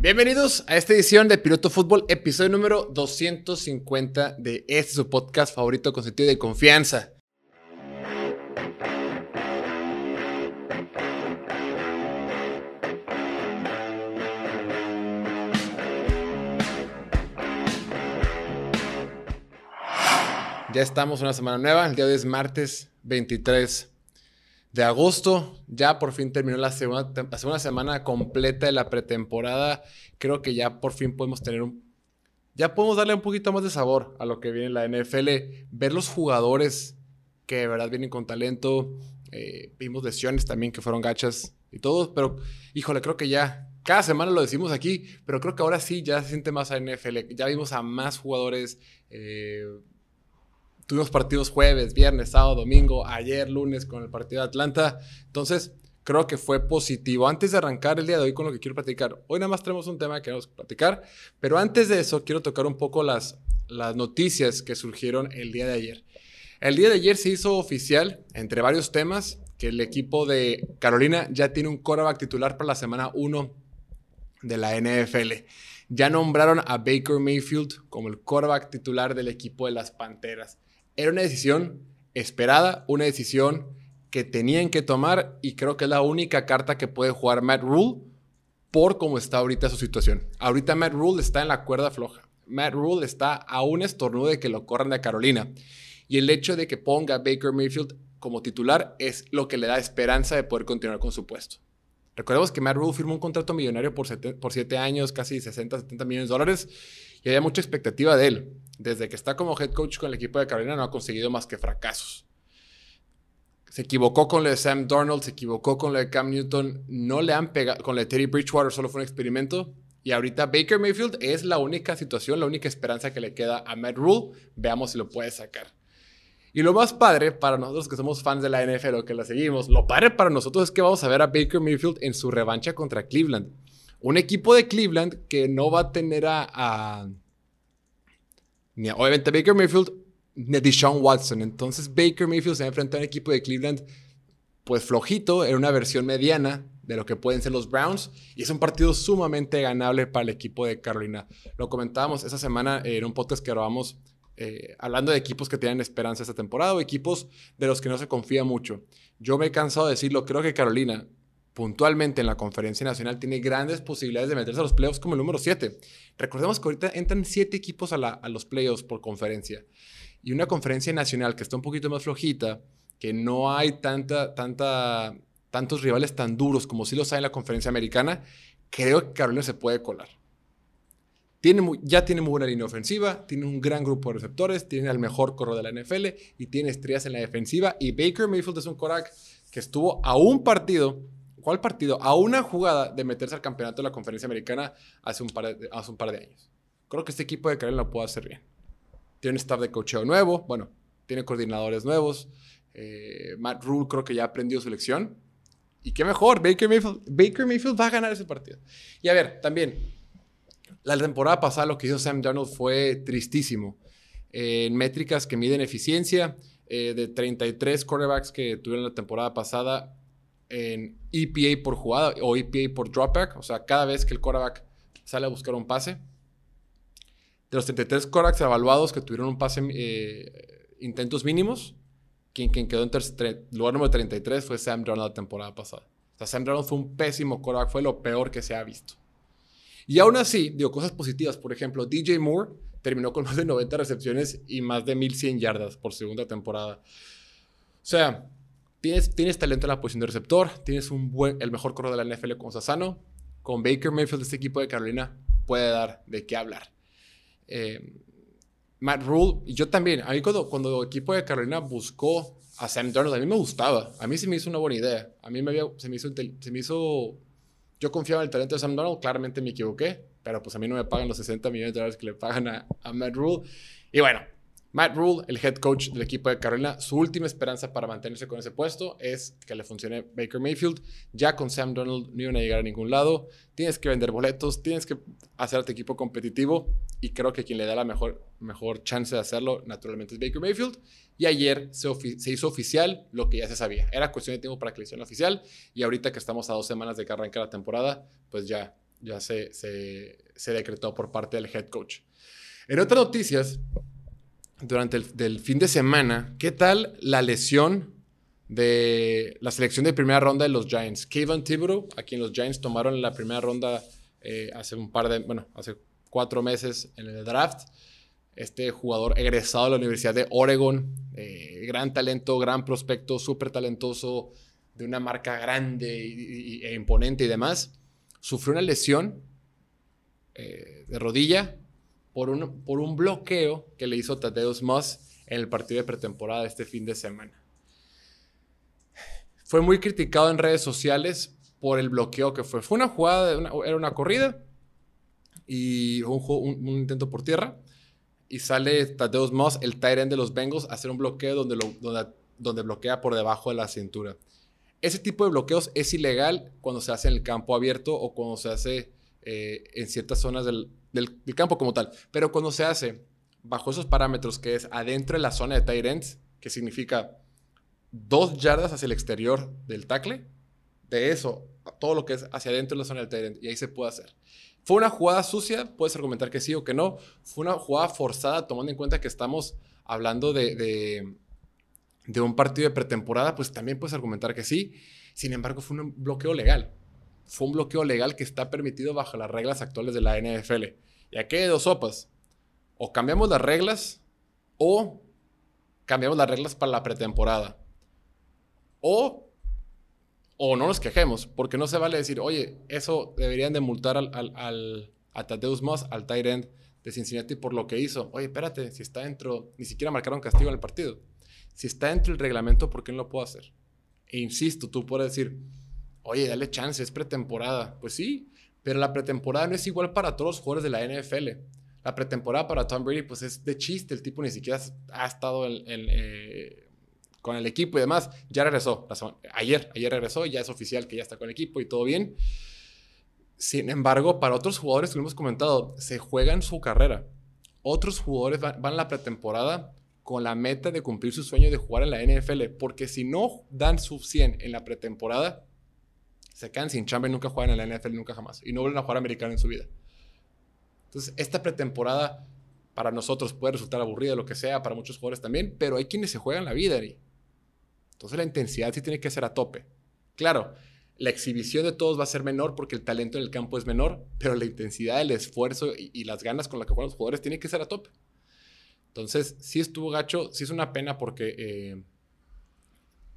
Bienvenidos a esta edición de Piloto Fútbol, episodio número 250 de este su podcast favorito con sentido de confianza. Ya estamos una semana nueva, el día de hoy es martes 23 de agosto. Ya por fin terminó la segunda, semana completa de la pretemporada. Creo que ya por fin podemos tener un... Ya podemos darle un poquito más de sabor a lo que viene en la NFL. Ver los jugadores que de verdad vienen con talento. Eh, vimos lesiones también que fueron gachas y todo. Pero, híjole, creo que ya cada semana lo decimos aquí, pero creo que ahora sí ya se siente más a NFL. Ya vimos a más jugadores. Eh, tuvimos partidos jueves, viernes, sábado, domingo, ayer, lunes con el partido de Atlanta. Entonces, creo que fue positivo. Antes de arrancar el día de hoy con lo que quiero platicar, hoy nada más tenemos un tema que queremos platicar, pero antes de eso quiero tocar un poco las, las noticias que surgieron el día de ayer. El día de ayer se hizo oficial, entre varios temas, que el equipo de Carolina ya tiene un quarterback titular para la semana 1 de la NFL. Ya nombraron a Baker Mayfield como el quarterback titular del equipo de las Panteras. Era una decisión esperada, una decisión que tenían que tomar y creo que es la única carta que puede jugar Matt Rule por cómo está ahorita su situación. Ahorita Matt Rule está en la cuerda floja. Matt Rule está a un estornudo de que lo corran de Carolina. Y el hecho de que ponga a Baker Mayfield como titular es lo que le da esperanza de poder continuar con su puesto. Recordemos que Matt Rule firmó un contrato millonario por 7 años, casi 60, 70 millones de dólares, y había mucha expectativa de él. Desde que está como head coach con el equipo de Carolina no ha conseguido más que fracasos. Se equivocó con lo de Sam Darnold, se equivocó con lo de Cam Newton, no le han pegado, con lo de Teddy Bridgewater solo fue un experimento. Y ahorita Baker Mayfield es la única situación, la única esperanza que le queda a Matt Rule. Veamos si lo puede sacar. Y lo más padre para nosotros que somos fans de la NFL o que la seguimos, lo padre para nosotros es que vamos a ver a Baker Mayfield en su revancha contra Cleveland. Un equipo de Cleveland que no va a tener a, ni obviamente Baker Mayfield ni a Deshaun Watson. Entonces Baker Mayfield se va a enfrentar a un equipo de Cleveland pues flojito, era una versión mediana de lo que pueden ser los Browns y es un partido sumamente ganable para el equipo de Carolina. Lo comentábamos esa semana en un podcast que grabamos eh, hablando de equipos que tienen esperanza esta temporada o equipos de los que no se confía mucho. Yo me he cansado de decirlo, creo que Carolina puntualmente en la conferencia nacional tiene grandes posibilidades de meterse a los playoffs como el número 7. Recordemos que ahorita entran 7 equipos a, los playoffs por conferencia. Y una conferencia nacional que está un poquito más flojita, que no hay tanta, tanta, tantos rivales tan duros como si los hay en la conferencia americana, creo que Carolina se puede colar. Tiene ya tiene muy buena línea ofensiva, tiene un gran grupo de receptores, tiene el mejor corro de la NFL y tiene estrellas en la defensiva. Y Baker Mayfield es un Korak que estuvo a un partido ¿Cuál partido? A una jugada de meterse al campeonato de la conferencia americana hace un par de, hace un par de años. Creo que este equipo de Carolina lo puede hacer bien. Tiene un staff de cocheo nuevo, bueno, tiene coordinadores nuevos. Eh, Matt Rule creo que ya aprendió su lección. Y qué mejor, Baker Mayfield, Baker Mayfield va a ganar ese partido. Y a ver, también, la temporada pasada lo que hizo Sam Darnold fue tristísimo. en métricas que miden eficiencia, eh, de 33 quarterbacks que tuvieron la temporada pasada, en EPA por jugada o EPA por dropback, o sea, cada vez que el quarterback sale a buscar un pase. De los 33 quarterbacks evaluados que tuvieron un pase, eh, intentos mínimos, quien, quien quedó en lugar número 33 fue Sam Darnold la temporada pasada. O sea, Sam Darnold fue un pésimo quarterback, fue lo peor que se ha visto. Y aún así, digo, cosas positivas. Por ejemplo, DJ Moore terminó con más de 90 recepciones y más de 1100 yardas por segunda temporada. O sea, Tienes, tienes talento en la posición de receptor, tienes un buen, el mejor corredor de la NFL con Sassano. Con Baker Mayfield, este equipo de Carolina puede dar de qué hablar. Eh, Matt Rule, y yo también, a mí cuando, cuando el equipo de Carolina buscó a Sam Darnold, a mí me gustaba, a mí se me hizo una buena idea, a mí me había, se, me hizo, se me hizo, yo confiaba en el talento de Sam Darnold, claramente me equivoqué, pero pues a mí no me pagan los 60 millones de dólares que le pagan a, a Matt Rule. Y bueno, Matt Rule, el head coach del equipo de Carolina, su última esperanza para mantenerse con ese puesto es que le funcione Baker Mayfield. Ya con Sam Donald no iban a a ningún lado. Tienes que vender boletos, tienes que hacer a tu equipo competitivo y creo que quien le da la mejor, mejor chance de hacerlo naturalmente es Baker Mayfield. Y ayer se, se, hizo oficial lo que ya se sabía. Era cuestión de tiempo para que le hicieran oficial y ahorita que estamos a dos semanas de que arranque la temporada, pues ya ya se, se, decretó por parte del head coach. En otras noticias, durante el fin de semana, ¿qué tal la lesión de la selección de primera ronda de los Giants? Kevin Thibodeau, a quien los Giants tomaron la primera ronda eh, hace un par de, bueno, hace cuatro meses en el draft. Este jugador egresado de la Universidad de Oregon, eh, gran talento, gran prospecto, súper talentoso, de una marca grande e imponente y demás, sufrió una lesión eh, de rodilla por un, por un bloqueo que le hizo Tadeusz Moss en el partido de pretemporada este fin de semana. Fue muy criticado en redes sociales por el bloqueo que fue. Fue una jugada, era una corrida y un, intento por tierra. Y sale Tadeusz Moss, el tight de los Bengals, a hacer un bloqueo donde, lo, donde, donde bloquea por debajo de la cintura. Ese tipo de bloqueos es ilegal cuando se hace en el campo abierto o cuando se hace eh, en ciertas zonas del, del, campo como tal. Pero cuando se hace bajo esos parámetros, que es adentro de la zona de tight ends, que significa dos yardas hacia el exterior del tackle, de eso, todo lo que es hacia adentro de la zona del tight end, y ahí se puede hacer. ¿Fue una jugada sucia? Puedes argumentar que sí o que no. Fue una jugada forzada, tomando en cuenta que estamos hablando de, de, un partido de pretemporada, pues también puedes argumentar que sí. Sin embargo, fue un bloqueo legal. Fue un bloqueo legal que está permitido bajo las reglas actuales de la NFL. Y aquí hay dos sopas. O cambiamos las reglas o cambiamos las reglas para la pretemporada. O o no nos quejemos, porque no se vale decir, oye, eso deberían de multar al, al, a Tadeusz Moss, al tight end de Cincinnati por lo que hizo. Oye, espérate, si está dentro, ni siquiera marcaron castigo en el partido. Si está dentro del reglamento, ¿por qué no lo puedo hacer? E insisto, tú puedes decir, oye, dale chance, es pretemporada. Pues sí, pero la pretemporada no es igual para todos los jugadores de la NFL. La pretemporada para Tom Brady, pues es de chiste, el tipo ni siquiera ha estado eh, con el equipo y demás. Ya regresó, ayer, ayer regresó, ya es oficial que ya está con el equipo y todo bien. Sin embargo, para otros jugadores que lo hemos comentado, se juegan su carrera. Otros jugadores van, a la pretemporada con la meta de cumplir su sueño de jugar en la NFL, porque si no dan su 100 en la pretemporada, se quedan sin chamba y nunca juegan en la NFL, nunca jamás, y no vuelven a jugar americano en su vida. Entonces, esta pretemporada para nosotros puede resultar aburrida, lo que sea, para muchos jugadores también, pero hay quienes se juegan la vida, y entonces la intensidad sí tiene que ser a tope. Claro, la exhibición de todos va a ser menor porque el talento en el campo es menor, pero la intensidad, el esfuerzo y, las ganas con las que juegan los jugadores tiene que ser a tope. Entonces, sí estuvo gacho, sí es una pena porque eh,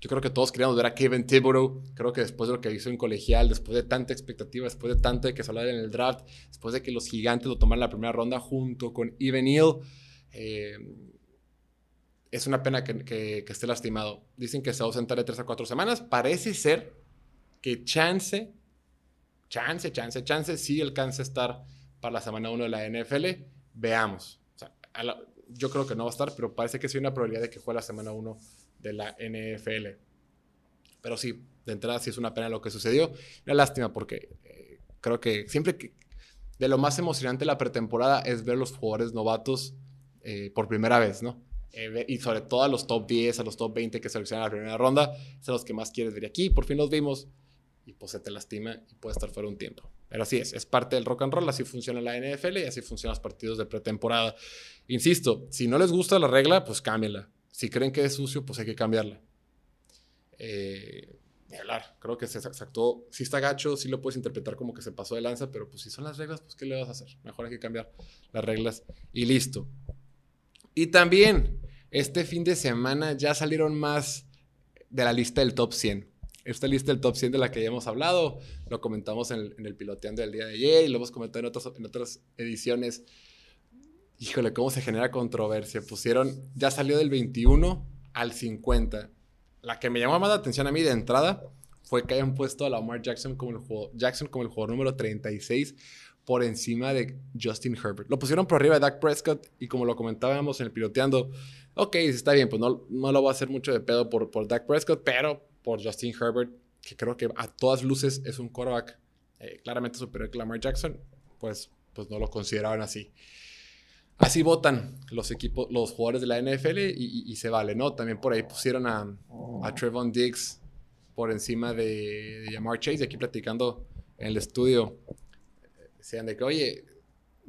yo creo que todos queríamos ver a Kevin Thibodeau. Creo que después de lo que hizo en colegial, después de tanta expectativa, después de tanto de que se hablara en el draft, después de que los gigantes lo tomaron en la primera ronda junto con Evan Neal, eh, es una pena que, esté lastimado. Dicen que se va a ausentar de tres a cuatro semanas. Parece ser que chance, chance, chance, chance, sí alcanza a estar para la semana 1 de la NFL. Veamos. yo creo que no va a estar, pero parece que sí hay una probabilidad de que juegue la semana 1 de la NFL. Pero sí, de entrada sí es una pena lo que sucedió. Una lástima porque eh, creo que siempre que de lo más emocionante de la pretemporada es ver los jugadores novatos eh, por primera vez, ¿no? Eh, y sobre todo a los top 10, a los top 20 que seleccionan la primera ronda, son los que más quieres ver aquí. Por fin los vimos y pues se te lastima y puede estar fuera un tiempo. Pero así es, es parte del rock and roll, así funciona la NFL y así funcionan los partidos de pretemporada. Insisto, si no les gusta la regla, pues cámbienla. Si creen que es sucio, pues hay que cambiarla. Eh, hablar, creo que se, actuó, si está gacho, sí lo puedes interpretar como que se pasó de lanza, pero pues si son las reglas, pues ¿qué le vas a hacer? Mejor hay que cambiar las reglas y listo. Y también, este fin de semana ya salieron más de la lista del top 100. Esta lista del top 100 de la que ya hemos hablado, lo comentamos en el, piloteando del día de ayer y lo hemos comentado en, otras en otras ediciones. Híjole, cómo se genera controversia. Pusieron, ya salió del 21 al 50. La que me llamó más la atención a mí de entrada fue que hayan puesto a Lamar Jackson como el jugador, Jackson como el número 36 por encima de Justin Herbert. Lo pusieron por arriba de Dak Prescott y como lo comentábamos en el piloteando, ok, está bien, pues no, no lo va a hacer mucho de pedo por, por Dak Prescott, pero por Justin Herbert, que creo que a todas luces es un quarterback eh, claramente superior que Lamar Jackson, pues, pues no lo consideraban así. Así votan los equipos, los jugadores de la NFL y, se vale, ¿no? También por ahí pusieron a, a Trevon Diggs por encima de, de Chase, aquí platicando en el estudio Decían de que, oye,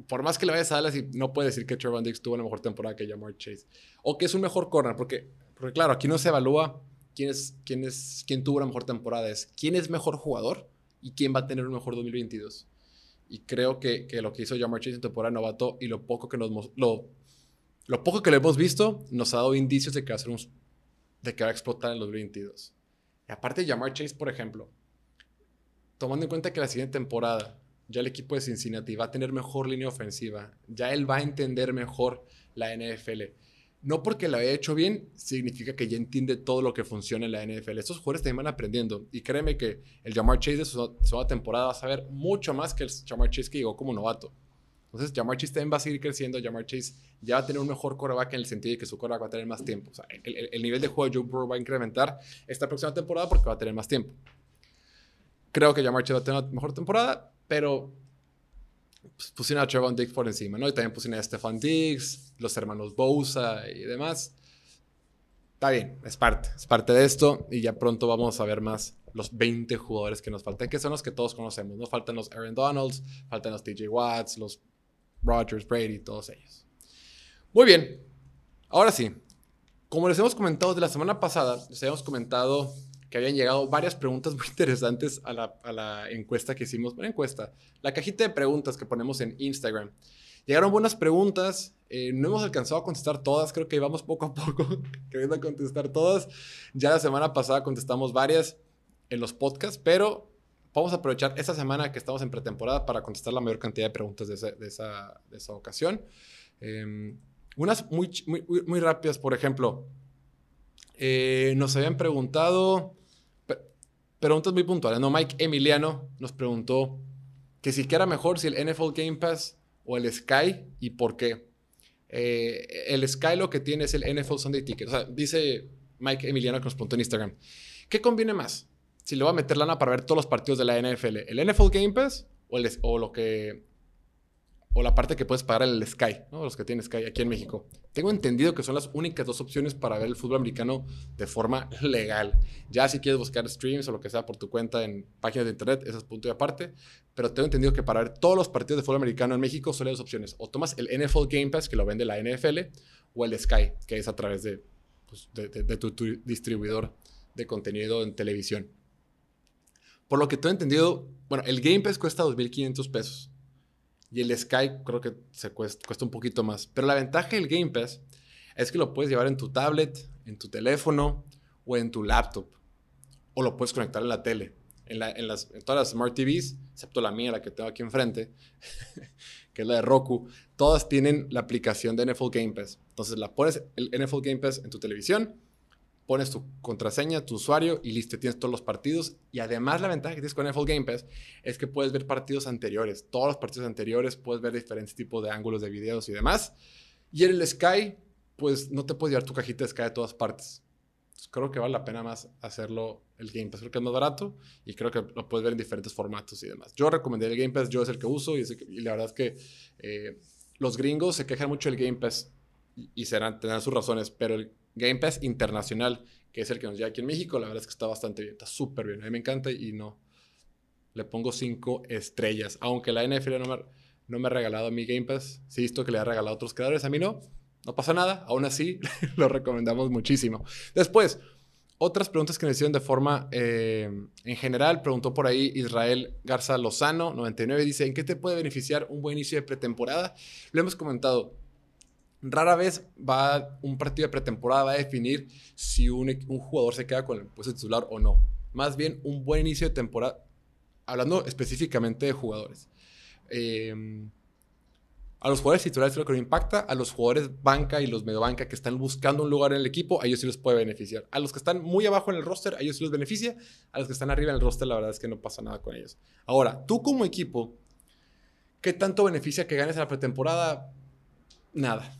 por más que le vayas a Dallas, y no puede decir que Trevor Diggs tuvo una mejor temporada que Jamar Chase. O que es un mejor corner, porque, porque claro, aquí no se evalúa quién, es, quién, es, quién tuvo una mejor temporada, es quién es mejor jugador y quién va a tener un mejor 2022. Y creo que, que lo que hizo Jamar Chase en temporada novato y lo poco que nos lo, lo poco que le hemos visto nos ha dado indicios de que va a, ser un, de que va a explotar en los 2022. Y aparte, Jamar Chase, por ejemplo, tomando en cuenta que la siguiente temporada ya el equipo de Cincinnati va a tener mejor línea ofensiva, ya él va a entender mejor la NFL. No porque lo haya hecho bien, significa que ya entiende todo lo que funciona en la NFL. Estos jugadores también van aprendiendo. Y créeme que el Jamar Chase de su segunda temporada va a saber mucho más que el Jamar Chase que llegó como novato. Entonces, Jamar Chase también va a seguir creciendo. Jamar Chase ya va a tener un mejor coreback en el sentido de que su coreback va a tener más tiempo. O sea, el, el nivel de juego de Joe va a incrementar esta próxima temporada porque va a tener más tiempo. Creo que Jamar Chase va a tener una mejor temporada pero pusieron a Trevon Diggs por encima, ¿no? Y también pusieron a Stefan Diggs, los hermanos Bosa y demás. Está bien, es parte, es parte de esto y ya pronto vamos a ver más los 20 jugadores que nos faltan, que son los que todos conocemos, ¿no? Faltan los Aaron Donalds, faltan los TJ Watts, los Rogers, Brady, todos ellos. Muy bien, ahora sí, como les hemos comentado de la semana pasada, les habíamos comentado que habían llegado varias preguntas muy interesantes a la, encuesta que hicimos. Una encuesta, la cajita de preguntas que ponemos en Instagram. Llegaron buenas preguntas, eh, no hemos alcanzado a contestar todas, creo que íbamos poco a poco queriendo contestar todas. Ya la semana pasada contestamos varias en los podcasts, pero vamos a aprovechar esta semana que estamos en pretemporada para contestar la mayor cantidad de preguntas de, esa, de esa, ocasión. Em, unas muy, muy, muy, rápidas, por ejemplo, eh, nos habían preguntado preguntas muy puntuales. No, Mike Emiliano nos preguntó que si era mejor si el NFL Game Pass o el Sky y por qué. Eh, el Sky lo que tiene es el NFL Sunday Ticket. O sea, dice Mike Emiliano que nos preguntó en Instagram. ¿Qué conviene más? Si le va a meter lana para ver todos los partidos de la NFL, ¿el NFL Game Pass o lo que o la parte que puedes pagar el Sky, los que tienen Sky aquí en México. Tengo entendido que son las únicas dos opciones para ver el fútbol americano de forma legal. Ya si quieres buscar streams o lo que sea por tu cuenta en páginas de internet, eso es punto y aparte. Pero tengo entendido que para ver todos los partidos de fútbol americano en México son las dos opciones. O tomas el NFL Game Pass, que lo vende la NFL, o el Sky, que es a través de, pues, de, tu, tu distribuidor de contenido en televisión. Por lo que tengo entendido, bueno, el Game Pass cuesta 2.500 pesos y el Sky creo que se cuesta, un poquito más. Pero la ventaja del Game Pass es que lo puedes llevar en tu tablet, en tu teléfono o en tu laptop. O lo puedes conectar en la tele. En, las, todas las Smart TVs, excepto la mía, la que tengo aquí enfrente, que es la de Roku, todas tienen la aplicación de NFL Game Pass. Entonces la pones el NFL Game Pass en tu televisión pones tu contraseña, tu usuario y listo, tienes todos los partidos. Y además la ventaja que tienes con NFL Game Pass es que puedes ver partidos anteriores, todos los partidos anteriores, puedes ver diferentes tipos de ángulos de videos y demás. Y en el Sky, pues no te puedes llevar tu cajita de Sky de todas partes. creo que vale la pena más hacerlo el Game Pass, creo que es más barato y creo que lo puedes ver en diferentes formatos y demás. Yo recomendé el Game Pass, yo es el que uso y, la verdad es que eh, los gringos se quejan mucho del Game Pass y, serán, tendrán sus razones, pero el Game Pass Internacional, que es el que nos llega aquí en México, la verdad es que está bastante bien, está súper bien. A mí me encanta y no. Le pongo cinco estrellas. Aunque la NFL no me, no me ha regalado mi Game Pass, sí visto que le ha regalado a otros creadores, a mí no. No pasa nada, aún así lo recomendamos muchísimo. Después, otras preguntas que me hicieron de forma eh, en general. Preguntó por ahí Israel Garza Lozano, 99, dice, ¿en qué te puede beneficiar un buen inicio de pretemporada? Lo hemos comentado, Rara vez va un partido de pretemporada va a definir si un, jugador se queda con el puesto titular o no. Más bien un buen inicio de temporada, hablando específicamente de jugadores. Em, a los jugadores titulares creo que no impacta. A los jugadores banca y los medio banca que están buscando un lugar en el equipo, a ellos sí les puede beneficiar. A los que están muy abajo en el roster, a ellos sí les beneficia. A los que están arriba en el roster, la verdad es que no pasa nada con ellos. Ahora, tú como equipo, ¿qué tanto beneficia que ganes en la pretemporada? Nada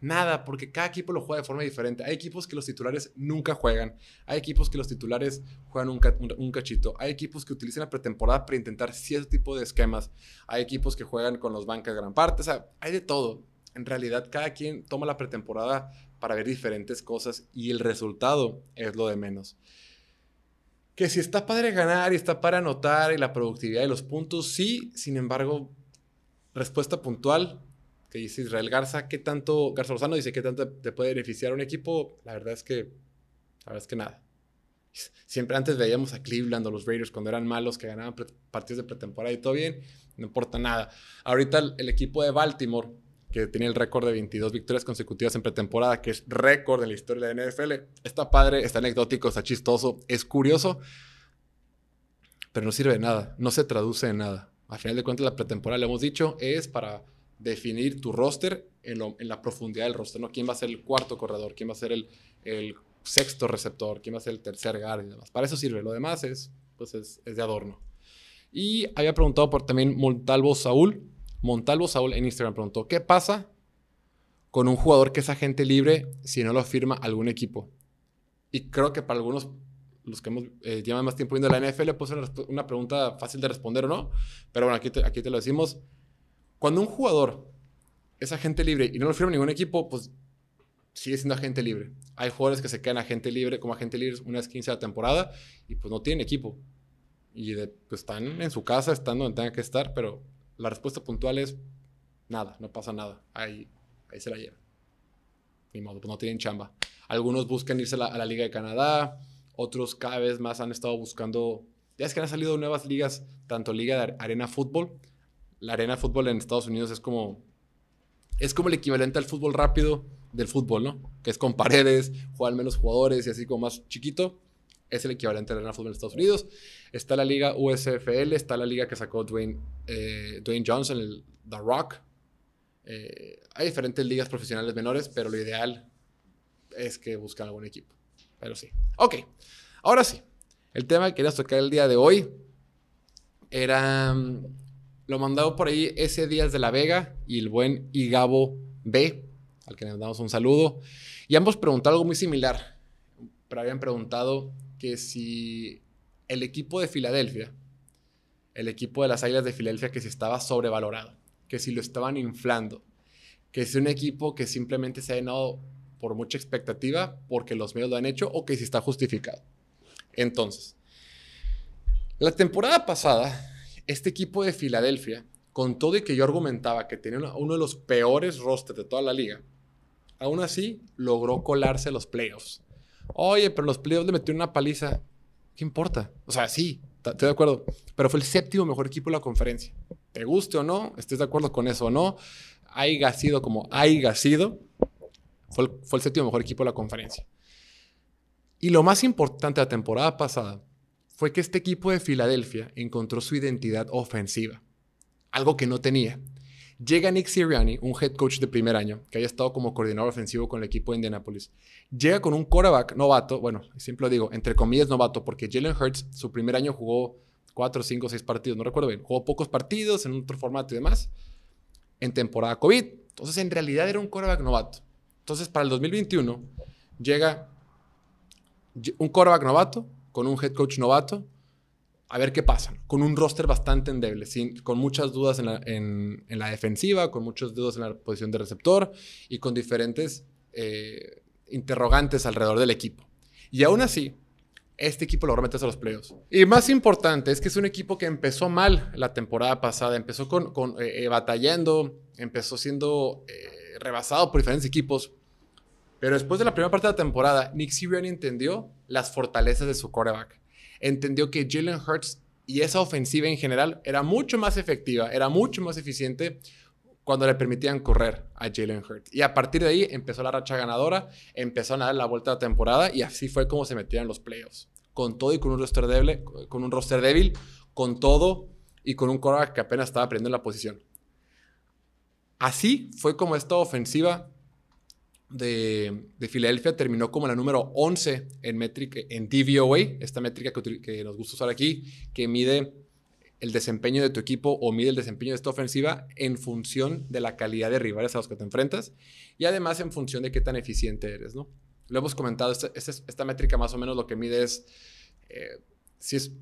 Nada, porque cada equipo lo juega de forma diferente. Hay equipos que los titulares nunca juegan. Hay equipos que los titulares juegan un, cachito. Hay equipos que utilizan la pretemporada para intentar cierto tipo de esquemas. Hay equipos que juegan con los bancas gran parte. O sea, hay de todo. En realidad, cada quien toma la pretemporada para ver diferentes cosas y el resultado es lo de menos. Que si está padre ganar y está para anotar y la productividad y los puntos, sí, sin embargo, respuesta puntual que dice Israel Garza, ¿qué tanto, Garza Lozano dice, qué tanto te puede beneficiar un equipo? La verdad es que, la verdad es que nada. Siempre antes veíamos a Cleveland o los Raiders cuando eran malos, que ganaban partidos de pretemporada y todo bien, no importa nada. Ahorita el, el equipo de Baltimore, que tiene el récord de 22 victorias consecutivas en pretemporada, que es récord en la historia de la NFL, está padre, está anecdótico, está chistoso, es curioso, pero no sirve de nada, no se traduce en nada. Al final de cuentas, la pretemporada, le hemos dicho, es para definir tu roster en, la profundidad del roster, ¿no? ¿Quién va a ser el cuarto corredor? ¿Quién va a ser el, sexto receptor? ¿Quién va a ser el tercer guard y demás? Para eso sirve. Lo demás es, pues es, de adorno. Y había preguntado por también Montalvo Saúl. Montalvo Saúl en Instagram preguntó, ¿qué pasa con un jugador que es agente libre si no lo firma algún equipo? Y creo que para algunos, los que hemos eh, llevan más tiempo viendo la NFL, puede ser una pregunta fácil de responder o no. Pero bueno, aquí aquí te lo decimos. Cuando un jugador es agente libre y no lo firma ningún equipo, pues sigue siendo agente libre. Hay jugadores que se quedan agente libre como agente libre una vez 15 de la temporada y pues no tienen equipo. Y pues están en su casa, están donde tengan que estar, pero la respuesta puntual es nada, no pasa nada. Ahí, ahí se la llevan. Ni modo, pues no tienen chamba. Algunos buscan irse a la, a la Liga de Canadá, otros cada vez más han estado buscando. Ya es que han salido nuevas ligas, tanto Liga de Arena Fútbol, la arena de fútbol en Estados Unidos es como, es como el equivalente al fútbol rápido del fútbol, ¿no? Que es con paredes, juegan menos jugadores y así como más chiquito. Es el equivalente a la arena fútbol en Estados Unidos. Está la liga USFL, está la liga que sacó Dwayne, eh, Dwayne Johnson, el The Rock. Eh, hay diferentes ligas profesionales menores, pero lo ideal es que busquen algún equipo. Pero sí. Ok, ahora sí. El tema que quería tocar el día de hoy era lo mandado por ahí ese Díaz de la Vega y el buen Igabo B, al que le damos un saludo. Y ambos preguntaron algo muy similar, pero habían preguntado que si el equipo de Filadelfia, el equipo de las Águilas de Filadelfia, que si estaba sobrevalorado, que si lo estaban inflando, que si un equipo que simplemente se ha llenado por mucha expectativa porque los medios lo han hecho o que si está justificado. Entonces, la temporada pasada este equipo de Filadelfia, con todo y que yo argumentaba que tenía uno de los peores rosters de toda la liga, aún así logró colarse a los playoffs. Oye, pero los playoffs le metieron una paliza. ¿Qué importa? O sea, sí, estoy de acuerdo. Pero fue el séptimo mejor equipo de la conferencia. Te guste o no, estés de acuerdo con eso o no, haya sido como haya sido, fue fue el séptimo mejor equipo de la conferencia. Y lo más importante de la temporada pasada fue que este equipo de Filadelfia encontró su identidad ofensiva, algo que no tenía. Llega Nick Sirianni, un head coach de primer año, que haya estado como coordinador ofensivo con el equipo de Indianapolis. Llega con un quarterback novato, bueno, siempre lo digo, entre comillas novato, porque Jalen Hurts su primer año jugó cuatro, cinco, seis partidos, no recuerdo bien, jugó pocos partidos en otro formato y demás, en temporada COVID. Entonces, en realidad era un quarterback novato. Entonces, para el 2021, llega un quarterback novato, con un head coach novato, a ver qué pasa. Con un roster bastante endeble, con muchas dudas en la, defensiva, con muchas dudas en la posición de receptor y con diferentes eh, interrogantes alrededor del equipo. Y aún así, este equipo logró meterse a los playoffs. Y más importante es que es un equipo que empezó mal la temporada pasada, empezó eh, eh, batallando, empezó siendo rebasado por diferentes equipos. Pero después de la primera parte de la temporada, Nick Sirianni entendió las fortalezas de su quarterback. Entendió que Jalen Hurts y esa ofensiva en general era mucho más efectiva, era mucho más eficiente cuando le permitían correr a Jalen Hurts. Y a partir de ahí empezó la racha ganadora, empezó a dar la vuelta a la temporada y así fue como se metían en los playoffs. Con todo y con un roster débil, con un roster débil, con todo y con un quarterback que apenas estaba aprendiendo la posición. Así fue como esta ofensiva de, Filadelfia terminó como la número 11 en métrica, en DVOA, esta métrica que, nos gusta usar aquí, que mide el desempeño de tu equipo o mide el desempeño de esta ofensiva en función de la calidad de rivales a los que te enfrentas y además en función de qué tan eficiente eres, ¿no? Lo hemos comentado, esta, métrica más o menos lo que mide es, eh, si, es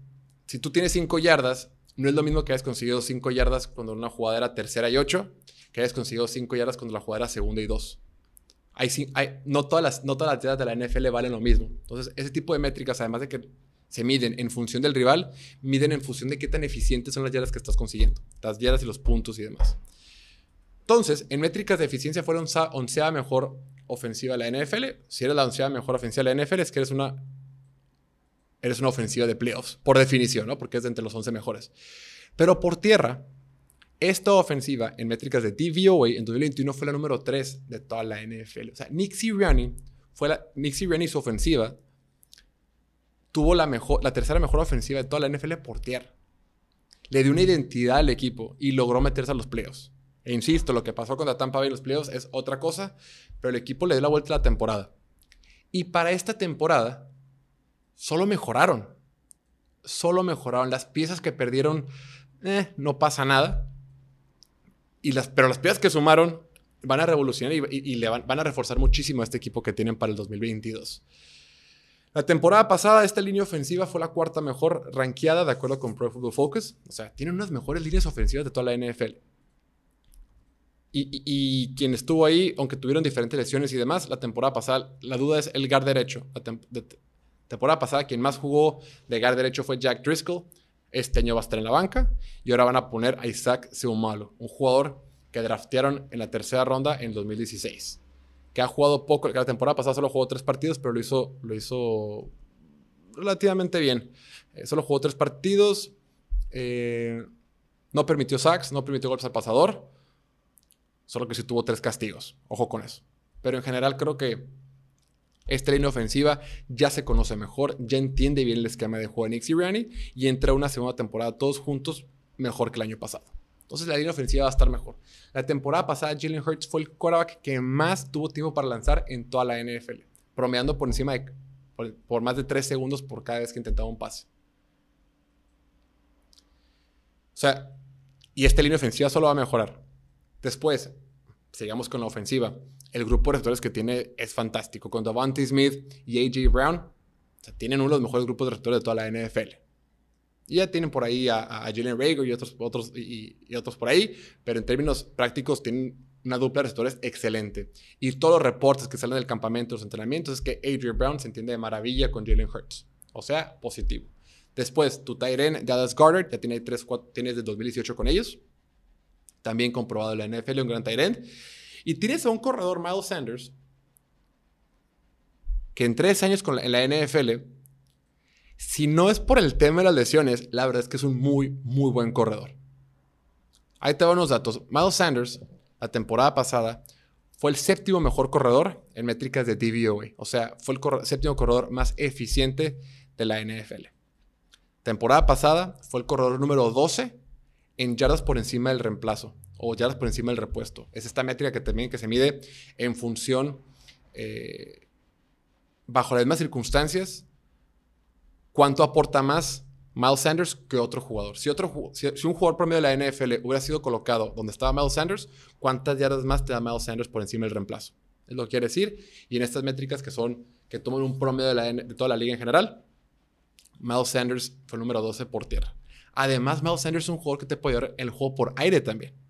si tú tienes 5 yardas, no es lo mismo que hayas conseguido 5 yardas cuando una jugada era tercera y 8, que hayas conseguido 5 yardas cuando la jugada era segunda y 2 no, todas las, no todas las yardas de la NFL valen lo mismo. Entonces, ese tipo de métricas, además de que se miden en función del rival, miden en función de qué tan eficientes son las yardas que estás consiguiendo, las yardas y los puntos y demás. Entonces, en métricas de eficiencia fue la onceava mejor ofensiva de la NFL. Si eres la onceava mejor ofensiva de la NFL, es que eres una, eres una ofensiva de playoffs, por definición, ¿no? Porque es de entre los 11 mejores. Pero por tierra, esta ofensiva en métricas de DVOA en 2021 fue la número 3 de toda la NFL. O sea, Nick Sirianni, fue la, Nick Sirianni su ofensiva tuvo la, mejor, la tercera mejor ofensiva de toda la NFL por tierra. Le dio una identidad al equipo y logró meterse a los playoffs. E insisto, lo que pasó con la Tampa Bay en los playoffs es otra cosa, pero el equipo le dio la vuelta a la temporada. Y para esta temporada, solo mejoraron. Solo mejoraron. Las piezas que perdieron, eh, no pasa nada. Pero las piezas que sumaron van a revolucionar y, le van, a reforzar muchísimo a este equipo que tienen para el 2022. La temporada pasada, esta línea ofensiva fue la cuarta mejor rankeada de acuerdo con Pro Football Focus. O sea, tienen unas mejores líneas ofensivas de toda la NFL. Y, quien estuvo ahí, aunque tuvieron diferentes lesiones y demás, la temporada pasada, la duda es el guard derecho. La temporada pasada, quien más jugó de guard derecho fue Jack Driscoll. Este año va a estar en la banca. Y ahora van a poner a Isaac Seumalo, un jugador que draftearon en la tercera ronda en 2016. Que ha jugado poco. La temporada pasada solo jugó tres partidos, pero lo hizo, lo hizo relativamente bien. Eh, solo jugó tres partidos. Eh, no permitió sacks, no permitió golpes al pasador. Solo que sí tuvo tres castigos. Ojo con eso. Pero en general creo que esta línea ofensiva ya se conoce mejor, ya entiende bien el esquema de juego de Nick Sirianni y entra una segunda temporada todos juntos mejor que el año pasado. Entonces la línea ofensiva va a estar mejor. La temporada pasada Jalen Hurts fue el quarterback que más tuvo tiempo para lanzar en toda la NFL, promediando por encima de por, más de tres segundos por cada vez que intentaba un pase. O sea, y esta línea ofensiva solo va a mejorar. Después, sigamos con la ofensiva. El grupo de receptores que tiene es fantástico. Con Davante Smith y A.J. Brown, tienen uno de los mejores grupos de receptores de toda la NFL. Y ya tienen por ahí a, a Jalen Rager y otros, otros, y, otros por ahí, pero en términos prácticos tienen una dupla de receptores excelente. Y todos los reportes que salen del campamento, los entrenamientos, es que Adrian Brown se entiende de maravilla con Jalen Hurts. O sea, positivo. Después, tu Tyren, Dallas Goddard, ya tiene tres, tienes de 2018 con ellos también comprobado en la NFL, un gran tight Y tienes a un corredor, Miles Sanders, que en tres años con en la NFL, si no es por el tema de las lesiones, la verdad es que es un muy, muy buen corredor. Ahí te van los datos. Miles Sanders, la temporada pasada, fue el séptimo mejor corredor en métricas de DVOA. O sea, fue el séptimo corredor más eficiente de la NFL. Temporada pasada fue el corredor número 12 en yardas por encima del reemplazo o yardas por encima del repuesto. Es esta métrica que también que se mide en función, eh, bajo las mismas circunstancias, cuánto aporta más Miles Sanders que otro jugador. Si, otro, si, un jugador promedio de la NFL hubiera sido colocado donde estaba Miles Sanders, ¿cuántas yardas más te da Miles Sanders por encima del reemplazo? Es lo que quiere decir. Y en estas métricas que son, que toman un promedio de, la, de toda la liga en general, Miles Sanders fue el número 12 por tierra. Además, Miles Sanders es un jugador que te puede dar el juego por aire también.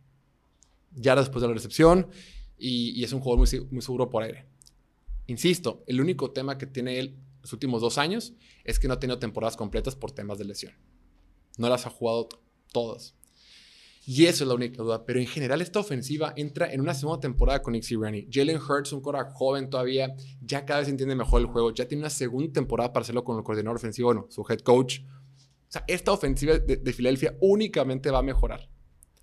Ya después de la recepción y, es un jugador muy, muy seguro por aire. Insisto, el único tema que tiene él los últimos dos años es que no ha tenido temporadas completas por temas de lesión. No las ha jugado todas. Y eso es la única duda. Pero en general, esta ofensiva entra en una segunda temporada con Nick Sirianni. Jalen Hurts, un cora joven todavía, ya cada vez entiende mejor el juego. Ya tiene una segunda temporada para hacerlo con el coordinador ofensivo, bueno, su head coach sea, esta ofensiva de, Filadelfia únicamente va a mejorar.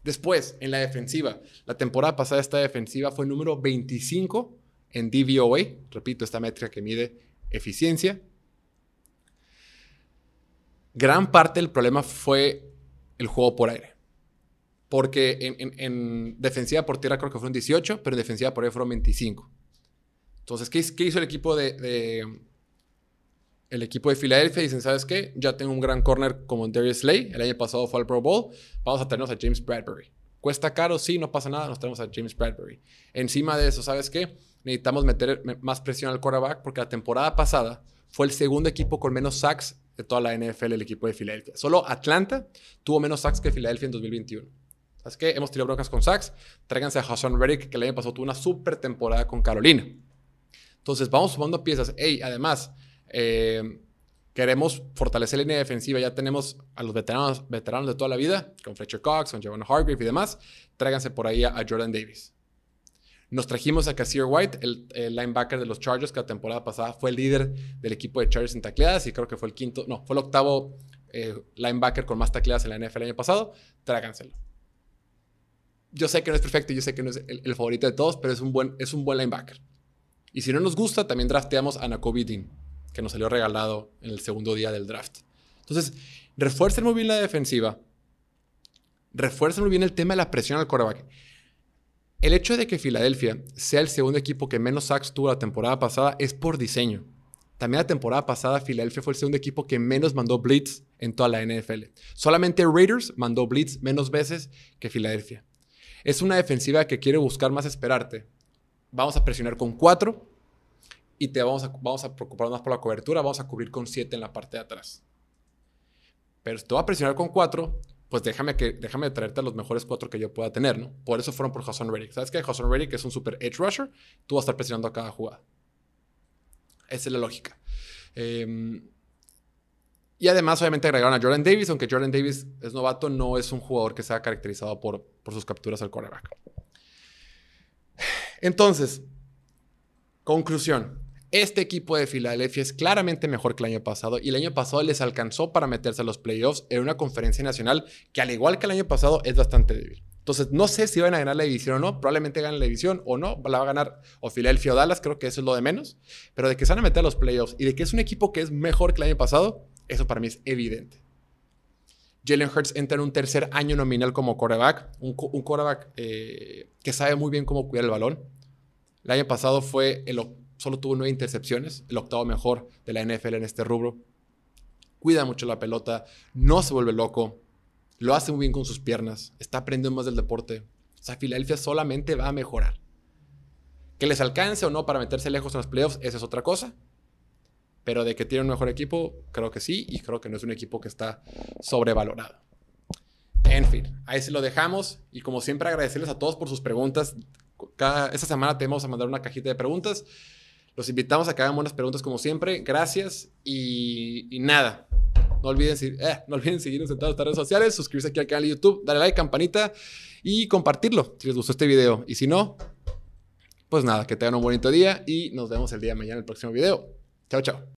Después, en la defensiva, la temporada pasada esta defensiva fue número 25 en DVOA, repito, esta métrica que mide eficiencia. Gran parte del problema fue el juego por aire. Porque en, defensiva por tierra creo que fueron 18, pero en defensiva por aire fueron 25. Entonces, ¿qué, hizo el equipo de, el equipo de Filadelfia dicen, ¿sabes qué? Ya tengo un gran corner como Darius Slay. El año pasado fue al Pro Bowl. Vamos a tenernos a James Bradbury. Cuesta caro, sí, no pasa nada. Nos tenemos a James Bradbury. Encima de eso, ¿sabes qué? Necesitamos meter más presión al quarterback porque la temporada pasada fue el segundo equipo con menos sacks de toda la NFL, el equipo de Filadelfia. Solo Atlanta tuvo menos sacks que Filadelfia en 2021. ¿Sabes qué? Hemos tirado broncas con sacks. Tráiganse a Hassan Reddick, que el año pasado tuvo una super temporada con Carolina. Entonces, vamos sumando piezas. Hey, además, eh, queremos fortalecer la línea defensiva, ya tenemos a los veteranos, veteranos de toda la vida, con Fletcher Cox, con Javon Hargrave y demás, tráiganse por ahí a, Jordan Davis. Nos trajimos a Casir White, el, linebacker de los Chargers, que la temporada pasada fue el líder del equipo de Chargers en tacleadas y creo que fue el quinto, no, fue el octavo eh, linebacker con más tacleadas en la NFL el año pasado. Tráganselo. Yo sé que no es perfecto, yo sé que no es el, favorito de todos, pero es un, buen, es un buen linebacker. Y si no nos gusta, también drafteamos a Nakobe Dean que nos salió regalado en el segundo día del draft. Entonces, refuercen muy bien la defensiva. Refuercen muy bien el tema de la presión al quarterback. El hecho de que Filadelfia sea el segundo equipo que menos sacks tuvo la temporada pasada es por diseño. También la temporada pasada Filadelfia fue el segundo equipo que menos mandó blitz en toda la NFL. Solamente Raiders mandó blitz menos veces que Filadelfia. Es una defensiva que quiere buscar más esperarte. Vamos a presionar con cuatro y te vamos a, vamos a preocupar más por la cobertura, vamos a cubrir con 7 en la parte de atrás. Pero si te voy a presionar con 4, pues déjame, que, déjame traerte los mejores 4 que yo pueda tener, ¿no? Por eso fueron por Hassan Reddick. ¿Sabes qué? Hassan Reddick es un super edge rusher, tú vas a estar presionando a cada jugada. Esa es la lógica. Em, y además, obviamente, agregaron a Jordan Davis, aunque Jordan Davis es novato, no es un jugador que sea caracterizado por, por sus capturas al quarterback. Entonces, conclusión. Este equipo de Filadelfia es claramente mejor que el año pasado y el año pasado les alcanzó para meterse a los playoffs en una conferencia nacional que al igual que el año pasado es bastante débil. Entonces, no sé si van a ganar la división o no, probablemente ganen la división o no, la va a ganar o Filadelfia o Dallas, creo que eso es lo de menos, pero de que se van a meter a los playoffs y de que es un equipo que es mejor que el año pasado, eso para mí es evidente. Jalen Hurts entra en un tercer año nominal como quarterback, un, quarterback eh, que sabe muy bien cómo cuidar el balón. El año pasado fue el solo tuvo nueve intercepciones, el octavo mejor de la NFL en este rubro. Cuida mucho la pelota, no se vuelve loco, lo hace muy bien con sus piernas, está aprendiendo más del deporte. O sea, Filadelfia solamente va a mejorar. Que les alcance o no para meterse lejos en los playoffs, esa es otra cosa. Pero de que tiene un mejor equipo, creo que sí, y creo que no es un equipo que está sobrevalorado. En fin, ahí se lo dejamos. Y como siempre, agradecerles a todos por sus preguntas. Cada, esta semana te vamos a mandar una cajita de preguntas. Los invitamos a que hagan buenas preguntas como siempre. Gracias y, nada. No olviden, eh, no olviden seguirnos en todas nuestras redes sociales, suscribirse aquí al canal de YouTube, darle like, campanita y compartirlo si les gustó este video. Y si no, pues nada, que tengan un bonito día y nos vemos el día de mañana en el próximo video. Chao, chao.